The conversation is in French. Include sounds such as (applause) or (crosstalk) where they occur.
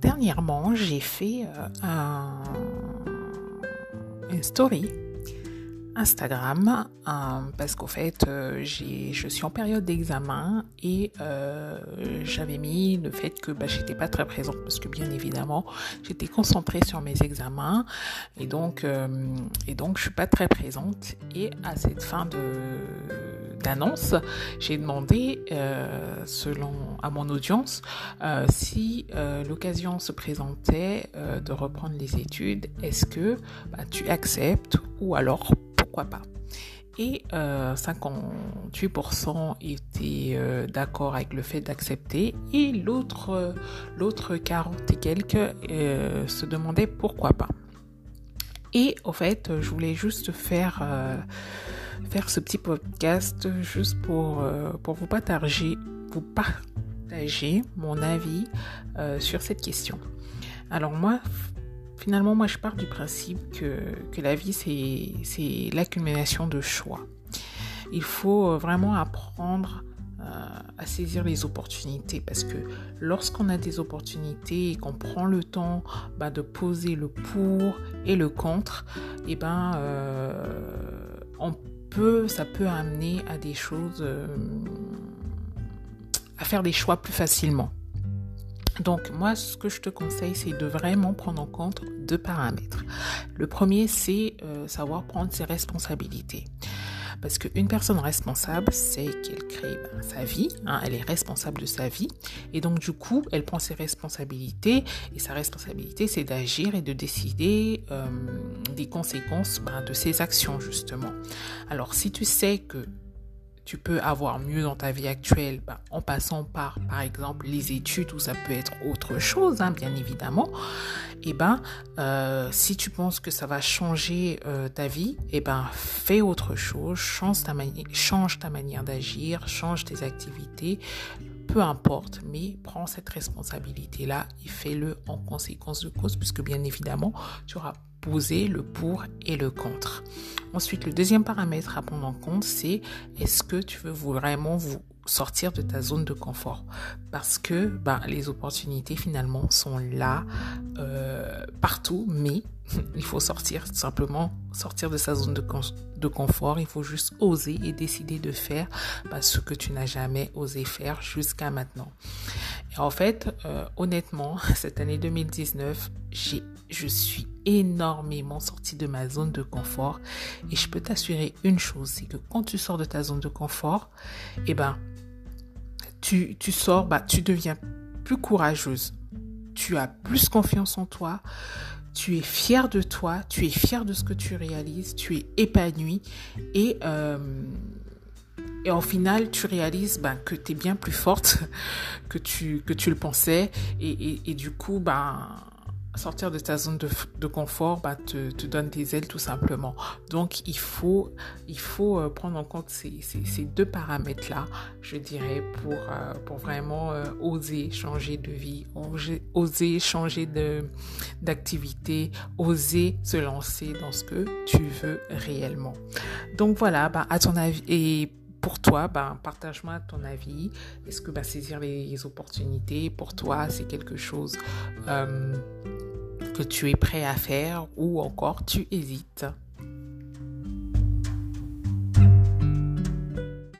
dernièrement, j'ai fait euh, un, une story Instagram euh, parce qu'au fait euh, je suis en période d'examen et euh, j'avais mis le fait que bah, j'étais pas très présente parce que bien évidemment j'étais concentrée sur mes examens et donc et donc je suis pas très présente et à cette fin de d'annonce j'ai demandé selon à mon audience si l'occasion se présentait de reprendre les études est-ce que bah, tu acceptes ou alors pourquoi pas? Et 58% euh, étaient euh, d'accord avec le fait d'accepter et l'autre euh, l'autre 40 et quelques se demandaient pourquoi pas. Et au fait, je voulais juste faire faire ce petit podcast juste pour pour vous partager vous partager mon avis sur cette question. Alors moi, Finalement, moi, je pars du principe que, que la vie, c'est l'accumulation de choix. Il faut euh, vraiment apprendre euh, à saisir les opportunités parce que lorsqu'on a des opportunités et qu'on prend le temps bah, de poser le pour et le contre, et eh ben, euh, on peut, ça peut amener à des choses, à faire des choix plus facilement. Donc moi, ce que je te conseille, c'est de vraiment prendre en compte deux paramètres. Le premier, c'est euh, savoir prendre ses responsabilités. Parce qu'une personne responsable, c'est qu'elle crée ben, sa vie, hein, elle est responsable de sa vie, et donc du coup, elle prend ses responsabilités, et sa responsabilité, c'est d'agir et de décider euh, des conséquences ben, de ses actions, justement. Alors, si tu sais que tu peux avoir mieux dans ta vie actuelle ben, en passant par, par exemple, les études ou ça peut être autre chose, hein, bien évidemment. Et eh ben, euh, si tu penses que ça va changer euh, ta vie, et eh ben, fais autre chose, change ta, change ta manière d'agir, change tes activités, peu importe, mais prends cette responsabilité-là et fais-le en conséquence de cause, puisque bien évidemment, tu auras poser le pour et le contre. Ensuite, le deuxième paramètre à prendre en compte, c'est est-ce que tu veux vraiment vous sortir de ta zone de confort? Parce que ben, les opportunités finalement sont là euh, partout mais (laughs) il faut sortir simplement sortir de sa zone de, de confort. Il faut juste oser et décider de faire ben, ce que tu n'as jamais osé faire jusqu'à maintenant. Et en fait euh, honnêtement (laughs) cette année 2019 j'ai je suis énormément sortie de ma zone de confort. Et je peux t'assurer une chose, c'est que quand tu sors de ta zone de confort, eh ben, tu, sors, bah, tu deviens plus courageuse. Tu as plus confiance en toi. Tu es fier de toi. Tu es fier de ce que tu réalises. Tu es épanoui. Et, euh, final, tu réalises bah, que tu es bien plus forte (laughs) que tu, le pensais. Et, et, et du coup, ben, sortir de ta zone de, confort bah, te, te, donne des ailes tout simplement. Donc il faut, il faut euh, prendre en compte ces, ces, deux paramètres-là, je dirais, pour, euh, pour vraiment euh, oser changer de vie, oser, changer d'activité, oser se lancer dans ce que tu veux réellement. Donc voilà, bah, à ton avis, pour toi, ben, partage-moi ton avis. Est-ce que ben, saisir les opportunités, pour toi, c'est quelque chose que tu es prêt à faire ou encore tu hésites?